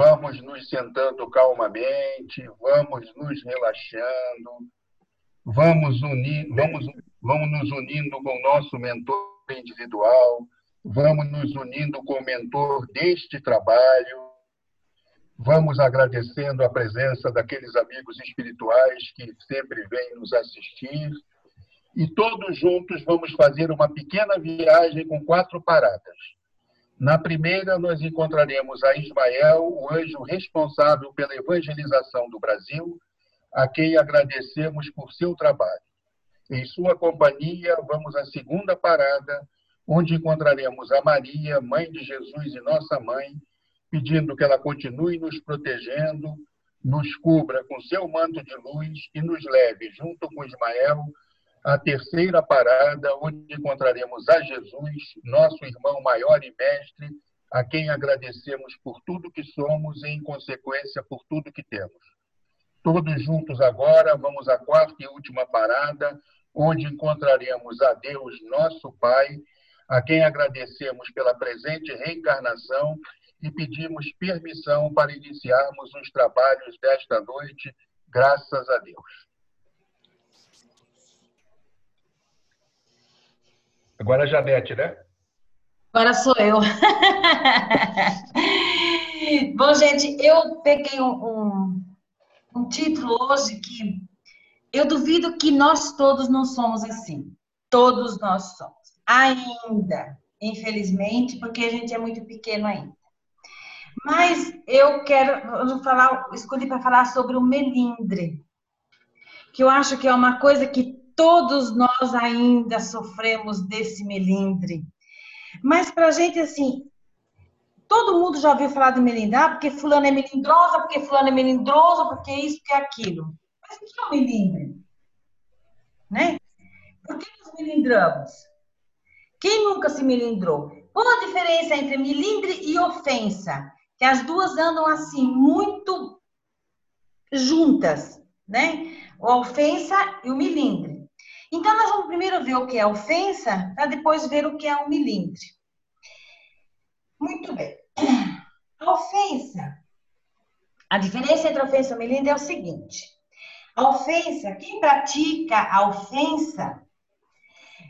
vamos nos sentando calmamente, vamos nos relaxando, vamos, unir, vamos, vamos nos unindo com o nosso mentor individual, vamos nos unindo com o mentor deste trabalho, vamos agradecendo a presença daqueles amigos espirituais que sempre vêm nos assistir, e todos juntos vamos fazer uma pequena viagem com quatro paradas. Na primeira, nós encontraremos a Ismael, o anjo responsável pela evangelização do Brasil, a quem agradecemos por seu trabalho. Em sua companhia, vamos à segunda parada, onde encontraremos a Maria, mãe de Jesus e nossa mãe, pedindo que ela continue nos protegendo, nos cubra com seu manto de luz e nos leve, junto com Ismael, à terceira parada, onde encontraremos a Jesus, nosso irmão maior e mestre, a quem agradecemos por tudo que somos e, em consequência, por tudo que temos. Todos juntos agora, vamos à quarta e última parada, onde encontraremos a Deus, nosso Pai, a quem agradecemos pela presente reencarnação e pedimos permissão para iniciarmos os trabalhos desta noite, graças a Deus. Agora a Janete, né? Agora sou eu. Bom, gente, eu peguei um, um, um título hoje que eu duvido que nós todos não somos assim. Todos nós somos ainda, infelizmente, porque a gente é muito pequeno ainda. Mas eu quero falar, escolhi para falar sobre o melindre, que eu acho que é uma coisa que todos nós ainda sofremos desse melindre. Mas para a gente, assim, todo mundo já ouviu falar de melindrar, ah, porque fulano é melindrosa, porque fulano é melindroso, porque isso, porque aquilo. Mas o que é o melindre? Né? Por que nos melindramos? Quem nunca se melindrou? Qual a diferença entre melindre e ofensa? Que as duas andam assim, muito juntas, né? A ofensa e o melindre. Então, nós vamos primeiro ver o que é ofensa, para depois ver o que é o melindre. Muito bem. A ofensa. A diferença entre ofensa e o melindre é o seguinte. A ofensa, quem pratica a ofensa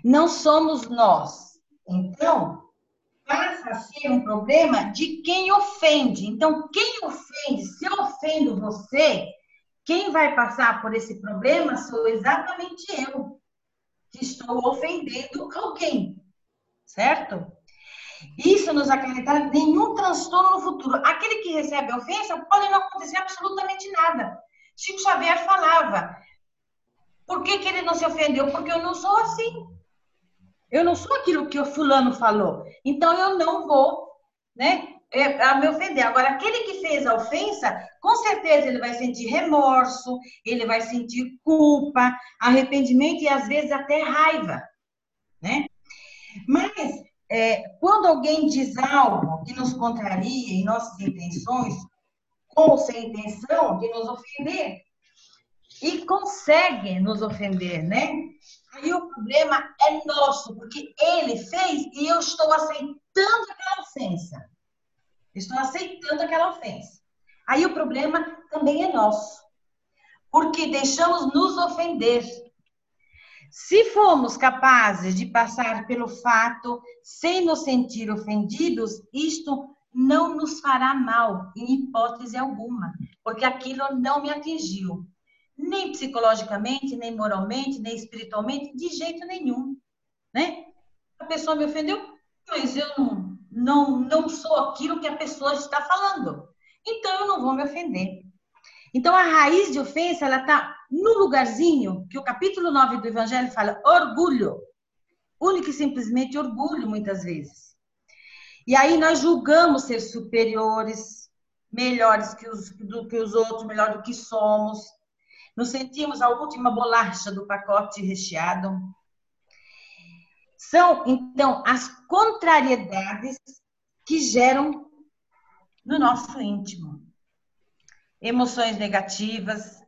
não somos nós. Então, passa a ser um problema de quem ofende. Então, quem ofende, se eu ofendo você, quem vai passar por esse problema sou exatamente eu, que estou ofendendo alguém, certo? Isso nos acarretará nenhum transtorno no futuro. Aquele que recebe a ofensa pode não acontecer absolutamente nada. Chico Xavier falava, por que, que ele não se ofendeu? Porque eu não sou assim. Eu não sou aquilo que o fulano falou. Então eu não vou, né, é, a me ofender. Agora, aquele que fez a ofensa, com certeza ele vai sentir remorso, ele vai sentir culpa, arrependimento e às vezes até raiva, né? Mas é, quando alguém diz algo que nos contraria em nossas intenções, com ou sem intenção de nos ofender, e consegue nos ofender, né? Aí o problema é nosso, porque ele fez e eu estou aceitando aquela ofensa. Estou aceitando aquela ofensa. Aí o problema também é nosso, porque deixamos nos ofender. Se formos capazes de passar pelo fato sem nos sentir ofendidos, isto não nos fará mal, em hipótese alguma, porque aquilo não me atingiu nem psicologicamente, nem moralmente, nem espiritualmente, de jeito nenhum, né? A pessoa me ofendeu, mas eu não, não, não sou aquilo que a pessoa está falando. Então eu não vou me ofender. Então a raiz de ofensa, ela está no lugarzinho que o capítulo 9 do Evangelho fala, orgulho. Único e simplesmente orgulho, muitas vezes. E aí nós julgamos ser superiores, melhores que os, do que os outros, melhor do que somos. Nos sentimos a última bolacha do pacote recheado. São, então, as contrariedades que geram no nosso íntimo. Emoções negativas,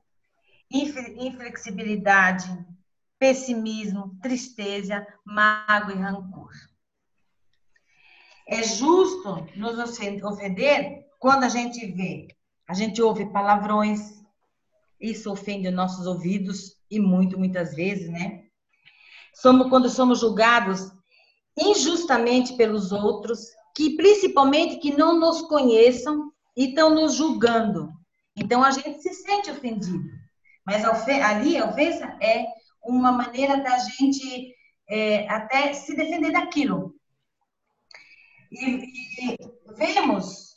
inflexibilidade, pessimismo, tristeza, mágoa e rancor. É justo nos ofender quando a gente vê, a gente ouve palavrões, isso ofende nossos ouvidos e muito, muitas vezes, né? Somos quando somos julgados injustamente pelos outros, que principalmente que não nos conheçam e estão nos julgando. Então a gente se sente ofendido. Mas ali a ofensa é uma maneira da gente é, até se defender daquilo. E, e vemos,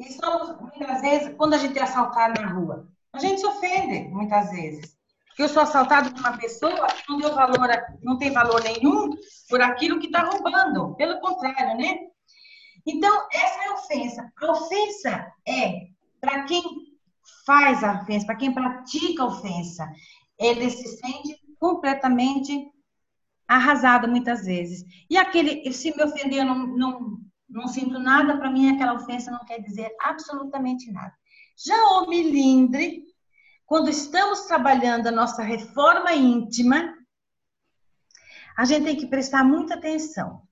e somos, muitas vezes, quando a gente é assaltado na rua, a gente se ofende, muitas vezes. Porque eu sou assaltado por uma pessoa que não, valor, não tem valor nenhum por aquilo que está roubando. Pelo contrário, né? Então, essa é a ofensa. A ofensa é para quem faz a ofensa, para quem pratica a ofensa. Ele se sente completamente arrasado muitas vezes. E aquele, se me ofender, eu não, não, não sinto nada, para mim aquela ofensa não quer dizer absolutamente nada. Já o milindre, quando estamos trabalhando a nossa reforma íntima, a gente tem que prestar muita atenção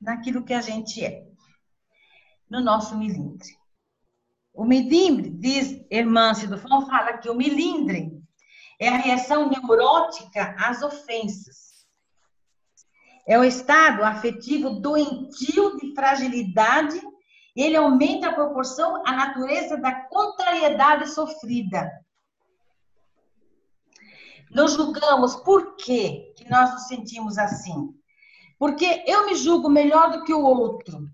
naquilo que a gente é, no nosso milindre. O milindre, diz Hermance do Fão, fala que o milindre é a reação neurótica às ofensas. É o estado afetivo doentio de fragilidade. Ele aumenta a proporção à natureza da contrariedade sofrida. Nos julgamos por que nós nos sentimos assim? Porque eu me julgo melhor do que o outro.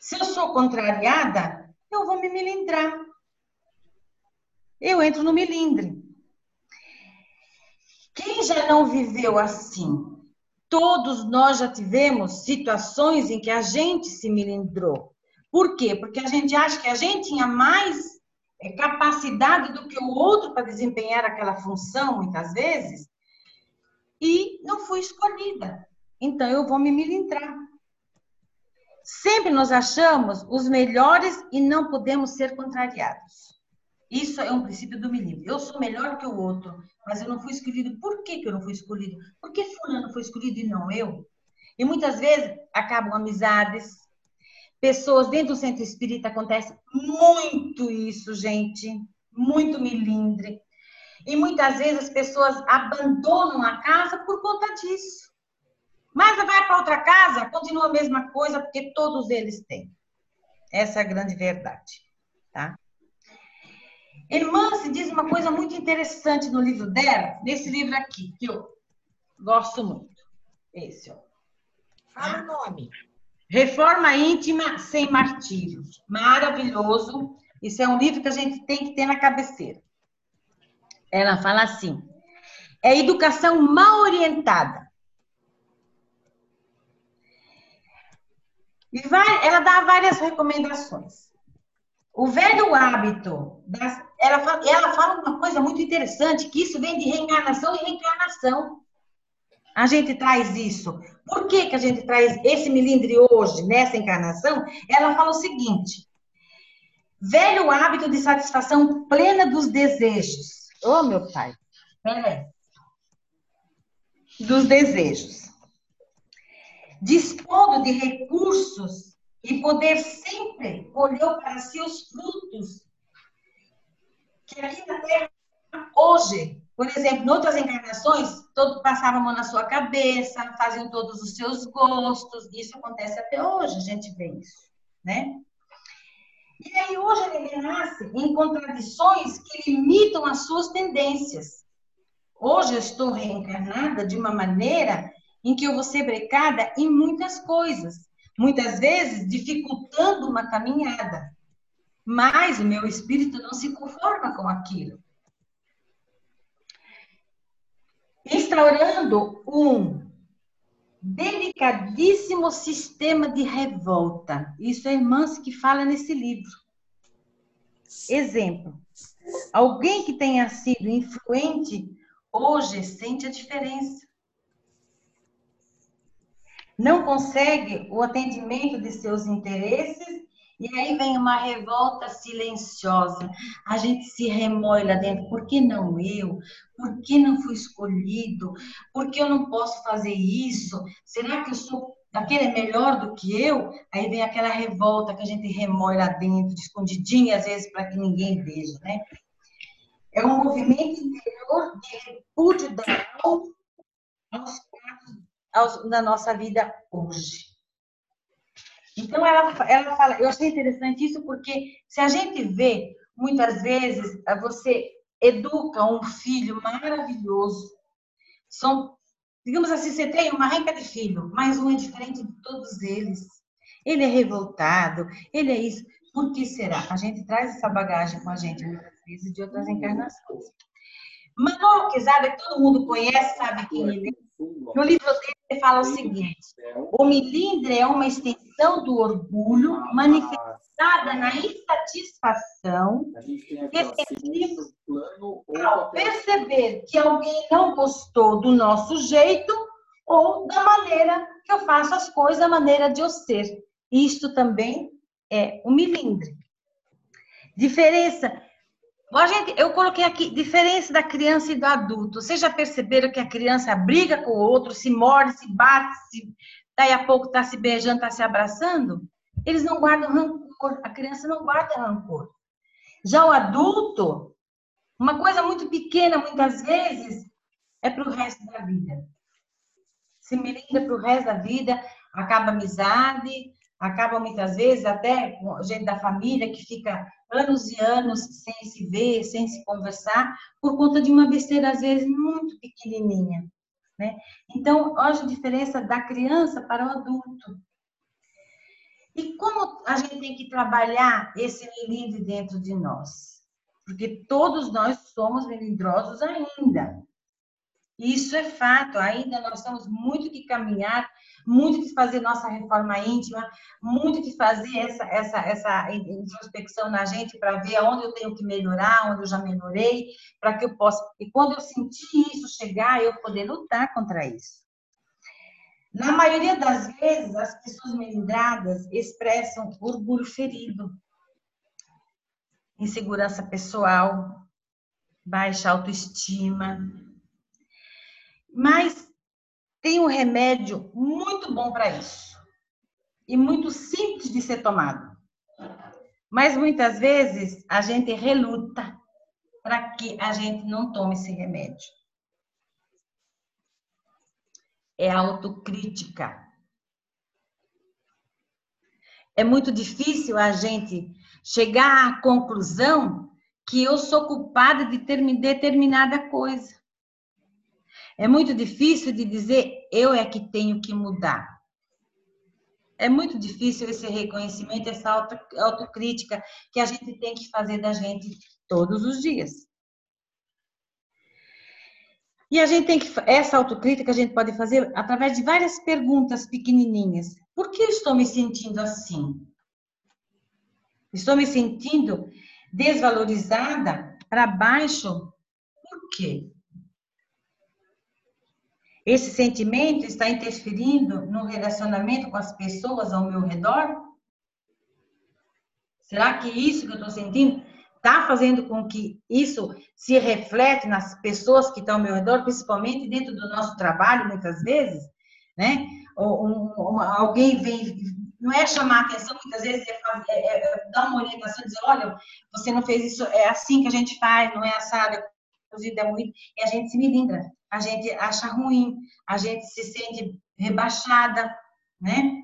Se eu sou contrariada, eu vou me melindrar. Eu entro no melindre. Quem já não viveu assim? Todos nós já tivemos situações em que a gente se melindrou. Por quê? Porque a gente acha que a gente tinha mais capacidade do que o outro para desempenhar aquela função, muitas vezes, e não fui escolhida. Então eu vou me melindrar. Sempre nós achamos os melhores e não podemos ser contrariados. Isso é um princípio do milímetro. Eu sou melhor que o outro, mas eu não fui escolhido. Por que, que eu não fui escolhido? Por que fulano foi escolhido e não eu? E muitas vezes acabam amizades, pessoas dentro do centro espírita acontece muito isso, gente, muito milindre. E muitas vezes as pessoas abandonam a casa por conta disso. Mas vai para outra casa, continua a mesma coisa, porque todos eles têm. Essa é a grande verdade, tá? Irmã se diz uma coisa muito interessante no livro dela, nesse livro aqui, que eu gosto muito. Esse, ó. Fala o nome. Reforma íntima sem martírio. Maravilhoso. Isso é um livro que a gente tem que ter na cabeceira. Ela fala assim: é educação mal orientada. E vai, ela dá várias recomendações. O velho hábito, das, ela, fala, ela fala uma coisa muito interessante, que isso vem de reencarnação e reencarnação. A gente traz isso. Por que, que a gente traz esse milindre hoje, nessa encarnação? Ela fala o seguinte: velho hábito de satisfação plena dos desejos. Ô, oh, meu pai, peraí. Dos desejos. Dispondo de recursos e poder sempre colher para si os frutos que aqui na Terra, hoje, por exemplo, em outras encarnações, todo passava a mão na sua cabeça, faziam todos os seus gostos, isso acontece até hoje, a gente vê isso, né? E aí hoje ele nasce em contradições que limitam as suas tendências. Hoje eu estou reencarnada de uma maneira em que eu vou ser brecada em muitas coisas muitas vezes dificultando uma caminhada. Mas o meu espírito não se conforma com aquilo. Instaurando um delicadíssimo sistema de revolta. Isso é Irmãs que fala nesse livro. Exemplo: alguém que tenha sido influente hoje sente a diferença não consegue o atendimento de seus interesses e aí vem uma revolta silenciosa. A gente se remói lá dentro. Por que não eu? Por que não fui escolhido? Por que eu não posso fazer isso? Será que eu sou aquele melhor do que eu, aí vem aquela revolta que a gente remói lá dentro, de escondidinho, às vezes, para que ninguém veja, né? É um movimento interior de repúdio da aos aos, na nossa vida hoje. Então, ela, ela fala, eu achei interessante isso porque se a gente vê, muitas vezes, você educa um filho maravilhoso, são, digamos assim, você tem uma renca de filho, mas um é diferente de todos eles. Ele é revoltado, ele é isso. Por que será? A gente traz essa bagagem com a gente, muitas vezes, de outras encarnações. Manuel Quezada, que todo mundo conhece, sabe quem ele é. No livro dele, ele fala o seguinte: o milindre é uma extensão do orgulho manifestada na insatisfação ao perceber que alguém não gostou do nosso jeito ou da maneira que eu faço as coisas, a maneira de eu ser. Isto também é o milindre. Diferença Bom, gente, eu coloquei aqui diferença da criança e do adulto. Vocês já perceberam que a criança briga com o outro, se morde, se bate, se... daí a pouco está se beijando, está se abraçando? Eles não guardam rancor. A criança não guarda rancor. Já o adulto, uma coisa muito pequena, muitas vezes, é para o resto da vida. Se melindra para o resto da vida, acaba a amizade, acaba muitas vezes até com gente da família que fica anos e anos sem se ver, sem se conversar, por conta de uma besteira, às vezes, muito pequenininha. Né? Então, olha a diferença da criança para o adulto. E como a gente tem que trabalhar esse melindre dentro de nós? Porque todos nós somos melindrosos ainda. Isso é fato, ainda nós temos muito que caminhar, muito que fazer nossa reforma íntima, muito que fazer essa, essa, essa introspecção na gente para ver aonde eu tenho que melhorar, onde eu já melhorei, para que eu possa. E quando eu sentir isso chegar, eu poder lutar contra isso. Na maioria das vezes, as pessoas melindradas expressam orgulho ferido, insegurança pessoal, baixa autoestima, mas tem um remédio muito bom para isso. E muito simples de ser tomado. Mas muitas vezes a gente reluta para que a gente não tome esse remédio. É autocrítica. É muito difícil a gente chegar à conclusão que eu sou culpada de ter determinada coisa. É muito difícil de dizer eu é que tenho que mudar. É muito difícil esse reconhecimento, essa autocrítica que a gente tem que fazer da gente todos os dias. E a gente tem que essa autocrítica a gente pode fazer através de várias perguntas pequenininhas. Por que eu estou me sentindo assim? Estou me sentindo desvalorizada, para baixo? Por quê? Esse sentimento está interferindo no relacionamento com as pessoas ao meu redor? Será que isso que eu estou sentindo está fazendo com que isso se reflete nas pessoas que estão ao meu redor, principalmente dentro do nosso trabalho, muitas vezes, né? Ou, um, alguém vem, não é chamar atenção, muitas vezes é, fazer, é, é dar uma orientação, dizer, olha, você não fez isso, é assim que a gente faz, não é assado, cozido, é muito, e a gente se melindra a gente acha ruim, a gente se sente rebaixada, né?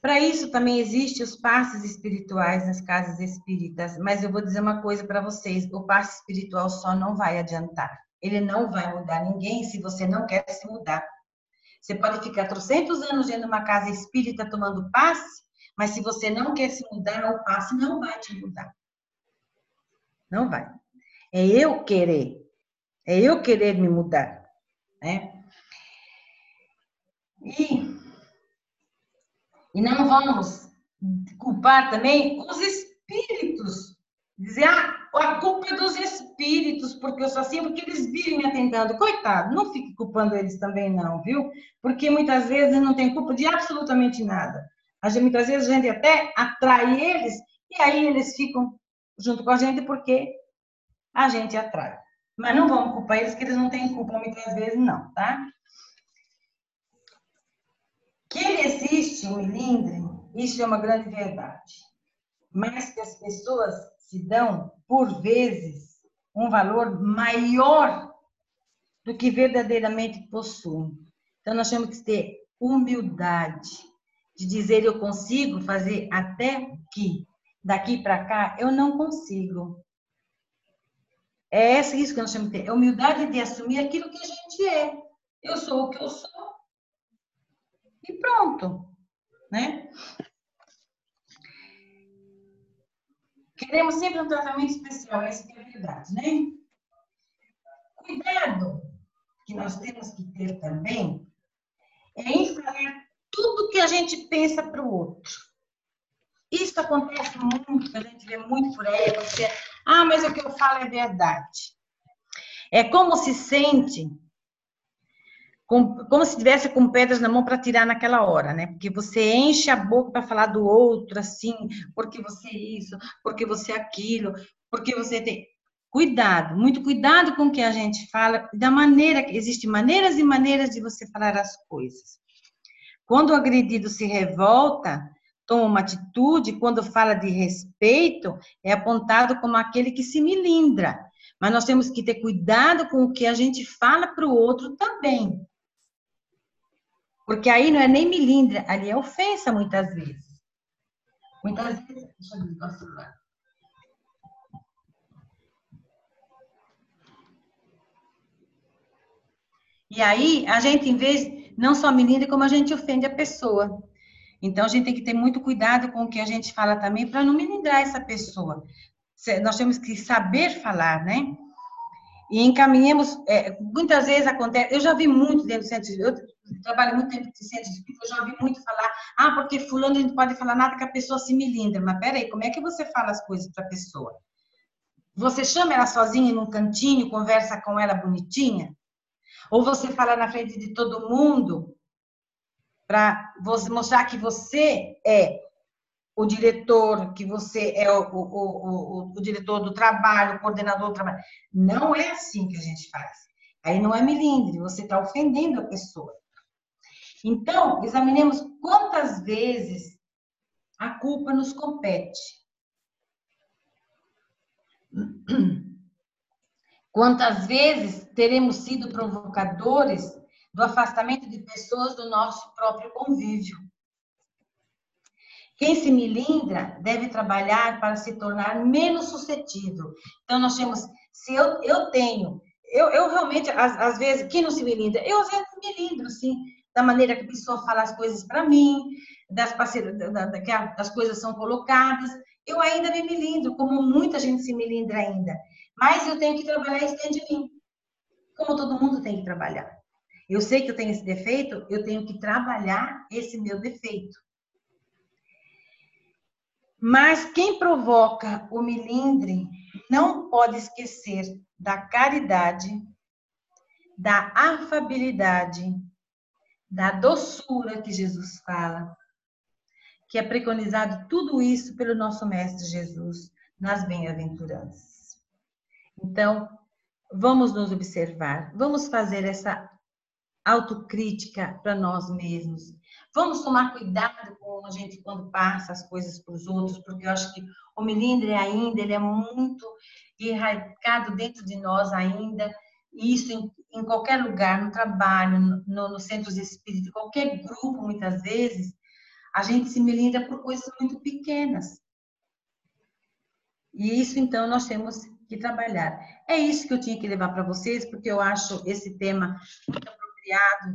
Para isso também existem os passes espirituais nas casas espíritas, mas eu vou dizer uma coisa para vocês: o passe espiritual só não vai adiantar. Ele não vai mudar ninguém se você não quer se mudar. Você pode ficar 300 anos dentro de uma casa espírita tomando passe, mas se você não quer se mudar, o passe não vai te mudar. Não vai. É eu querer. É eu querer me mudar, né? E, e não vamos culpar também os espíritos. Dizer, ah, a culpa é dos espíritos, porque eu sou assim, porque eles vivem me atentando. Coitado, não fique culpando eles também não, viu? Porque muitas vezes não tem culpa de absolutamente nada. A gente, muitas vezes a gente até atrai eles e aí eles ficam junto com a gente porque a gente atrai. Mas não vamos culpar eles, que eles não têm culpa muitas vezes, não, tá? Que ele existe, o milindre, isso é uma grande verdade. Mas que as pessoas se dão, por vezes, um valor maior do que verdadeiramente possuem. Então, nós temos que ter humildade de dizer eu consigo fazer até que daqui para cá eu não consigo. É isso que nós chamamos de. É humildade de assumir aquilo que a gente é. Eu sou o que eu sou. E pronto. Né? Queremos sempre um tratamento especial, essa é a verdade, né? Cuidado que nós temos que ter também é em falar tudo que a gente pensa para o outro. Isso acontece muito, a gente vê muito por aí, você, ah, mas o que eu falo é verdade. É como se sente como, se tivesse com pedras na mão para tirar naquela hora, né? Porque você enche a boca para falar do outro, assim, porque você isso, porque você aquilo, porque você tem. Cuidado, muito cuidado com o que a gente fala, da maneira que existem maneiras e maneiras de você falar as coisas. Quando o agredido se revolta, toma uma atitude, quando fala de respeito, é apontado como aquele que se milindra. Mas nós temos que ter cuidado com o que a gente fala para o outro também. Porque aí não é nem milindre, ali é ofensa muitas vezes. Muitas vezes. Deixa eu celular. E aí, a gente, em vez, não só milindre, como a gente ofende a pessoa. Então, a gente tem que ter muito cuidado com o que a gente fala também, para não milindrar essa pessoa. Nós temos que saber falar, né? E encaminhemos, é, muitas vezes acontece, eu já vi muito dentro do centro, eu trabalho muito tempo de centro espírita, eu já ouvi muito falar, ah, porque fulano não pode falar nada que a pessoa se milindra. Mas peraí, como é que você fala as coisas para a pessoa? Você chama ela sozinha num cantinho, conversa com ela bonitinha? Ou você fala na frente de todo mundo para mostrar que você é o diretor, que você é o, o, o, o, diretor do trabalho, o coordenador do trabalho. Não é assim que a gente faz. Aí não é milindre, você está ofendendo a pessoa. Então, examinemos quantas vezes a culpa nos compete. Quantas vezes teremos sido provocadores do afastamento de pessoas do nosso próprio convívio. Quem se milindra deve trabalhar para se tornar menos suscetível. Então, nós temos, se eu, eu tenho, eu, eu realmente, às, às vezes, quem não se milindra? Eu às vezes me milindro, sim da maneira que a pessoa fala as coisas para mim, das da, coisas são colocadas. Eu ainda me melindro, como muita gente se melindra ainda. Mas eu tenho que trabalhar isso dentro de mim. Como todo mundo tem que trabalhar. Eu sei que eu tenho esse defeito, eu tenho que trabalhar esse meu defeito. Mas quem provoca o milindre não pode esquecer da caridade, da afabilidade, da doçura que Jesus fala, que é preconizado tudo isso pelo nosso Mestre Jesus nas bem-aventuranças. Então, vamos nos observar, vamos fazer essa autocrítica para nós mesmos. Vamos tomar cuidado com a gente quando passa as coisas para os outros, porque eu acho que o melindre ainda ele é muito enraizado dentro de nós ainda, e isso em, em qualquer lugar, no trabalho, no, no centros espíritas, qualquer grupo, muitas vezes, a gente se melindra por coisas muito pequenas. E isso, então, nós temos que trabalhar. É isso que eu tinha que levar para vocês, porque eu acho esse tema muito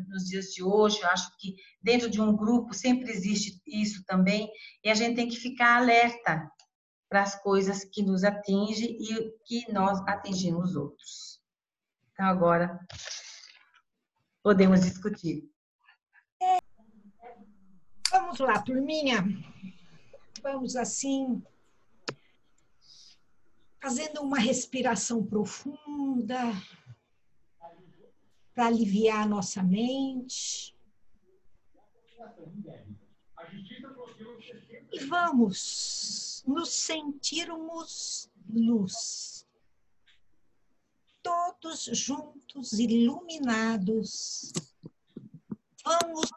nos dias de hoje. Eu acho que dentro de um grupo sempre existe isso também, e a gente tem que ficar alerta para as coisas que nos atingem e que nós atingimos outros. Então, agora podemos discutir. Vamos lá, turminha. Vamos assim, fazendo uma respiração profunda para aliviar a nossa mente. E vamos nos sentirmos luz todos juntos, iluminados, vamos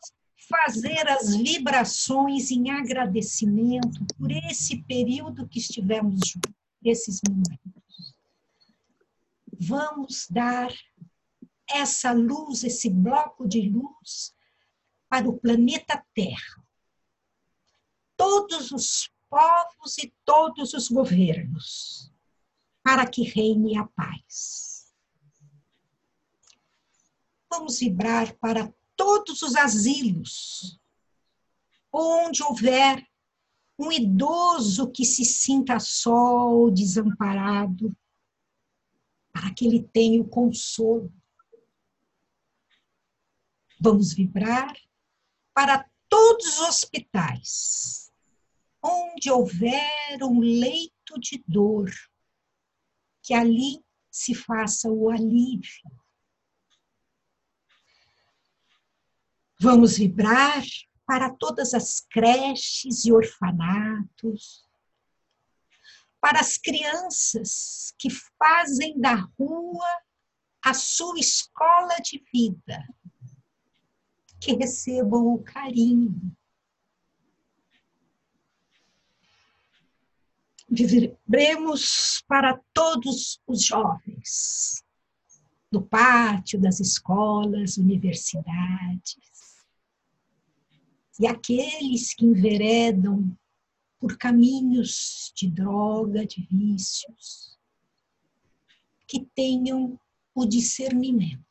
fazer as vibrações em agradecimento por esse período que estivemos juntos, esses momentos. Vamos dar essa luz, esse bloco de luz para o planeta Terra. Todos os povos e todos os governos, para que reine a paz. Vamos vibrar para todos os asilos, onde houver um idoso que se sinta só ou desamparado, para que ele tenha o consolo. Vamos vibrar para todos os hospitais, onde houver um leito de dor, que ali se faça o alívio. Vamos vibrar para todas as creches e orfanatos, para as crianças que fazem da rua a sua escola de vida, que recebam o carinho. Vibremos para todos os jovens, do pátio das escolas, universidades, e aqueles que enveredam por caminhos de droga, de vícios, que tenham o discernimento.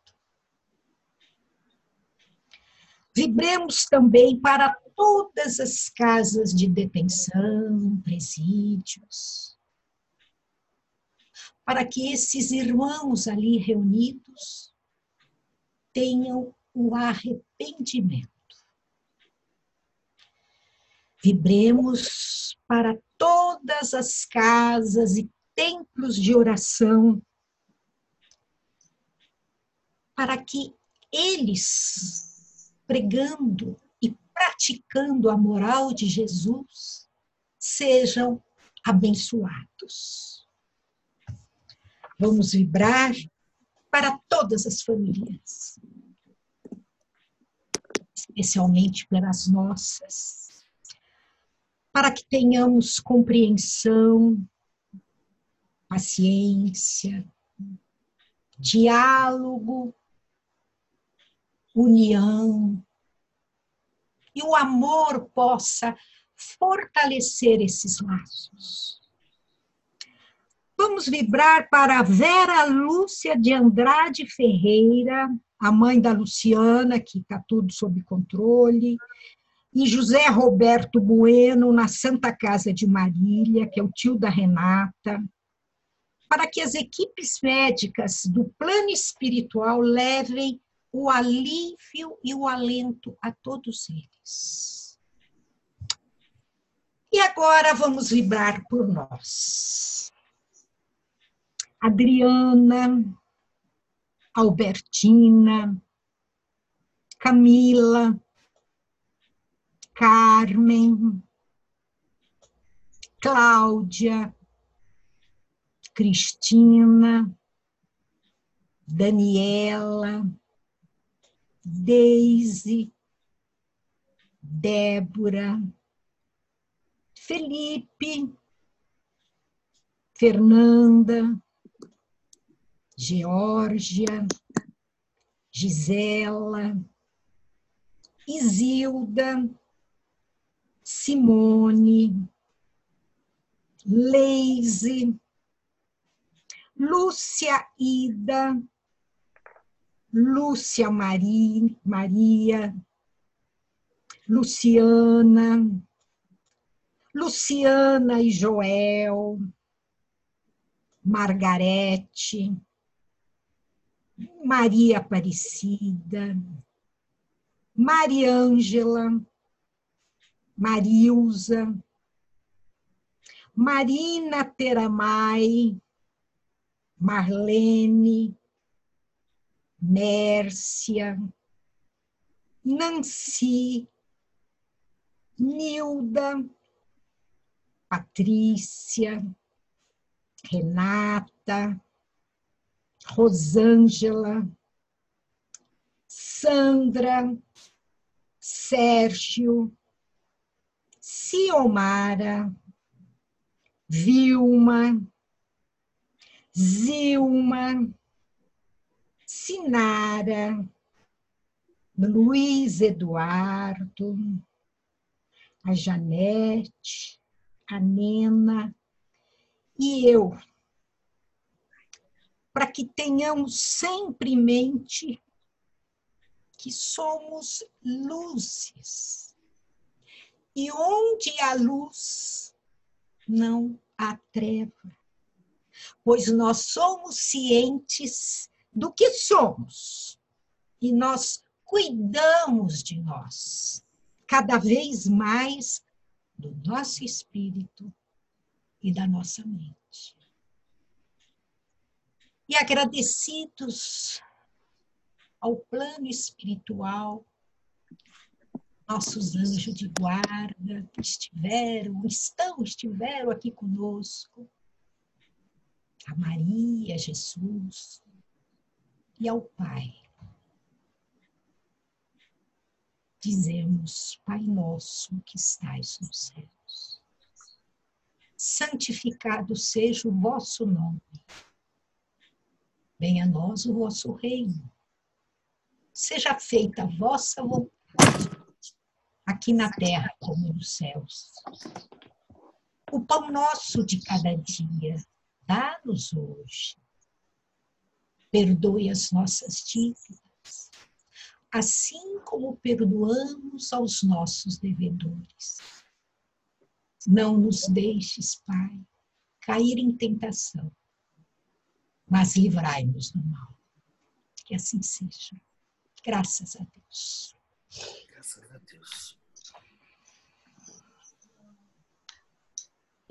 Vibremos também para todas as casas de detenção, presídios, para que esses irmãos ali reunidos tenham o arrependimento. Vibremos para todas as casas e templos de oração, para que eles, pregando e praticando a moral de Jesus, sejam abençoados. Vamos vibrar para todas as famílias, especialmente pelas nossas para que tenhamos compreensão, paciência, diálogo, união, e o amor possa fortalecer esses laços. Vamos vibrar para Vera Lúcia de Andrade Ferreira, a mãe da Luciana, que está tudo sob controle, e José Roberto Bueno, na Santa Casa de Marília, que é o tio da Renata, para que as equipes médicas do plano espiritual levem o alívio e o alento a todos eles. E agora vamos vibrar por nós. Adriana, Albertina, Camila, Carmen, Cláudia, Cristina, Daniela, Deise, Débora, Felipe, Fernanda, Geórgia, Gisela, Isilda, Simone, Leise, Lúcia Ida, Lúcia Maria, Maria, Luciana, Luciana e Joel, Margarete, Maria Aparecida, Mariângela, Marilza, Marina Teramai, Marlene, Mércia, Nancy, Nilda, Patrícia, Renata, Rosângela, Sandra, Sérgio, Ciomara, Vilma, Zilma, Sinara, Luiz Eduardo, a Janete, a Nena e eu, para que tenhamos sempre em mente que somos luzes. E onde há luz, não há treva. Pois nós somos cientes do que somos e nós cuidamos de nós cada vez mais do nosso espírito e da nossa mente. E agradecidos ao plano espiritual, nossos anjos de guarda que estiveram, estão, estiveram aqui conosco, a Maria, Jesus e ao Pai. Dizemos, Pai nosso que estais nos céus, santificado seja o vosso nome. Venha a nós o vosso reino seja feita a vossa vontade, aqui na terra como nos céus. O pão nosso de cada dia, dá-nos hoje. Perdoe as nossas dívidas, assim como perdoamos aos nossos devedores. Não nos deixes, Pai, cair em tentação, mas livrai-nos do mal. Que assim seja. Graças a Deus. Graças a Deus.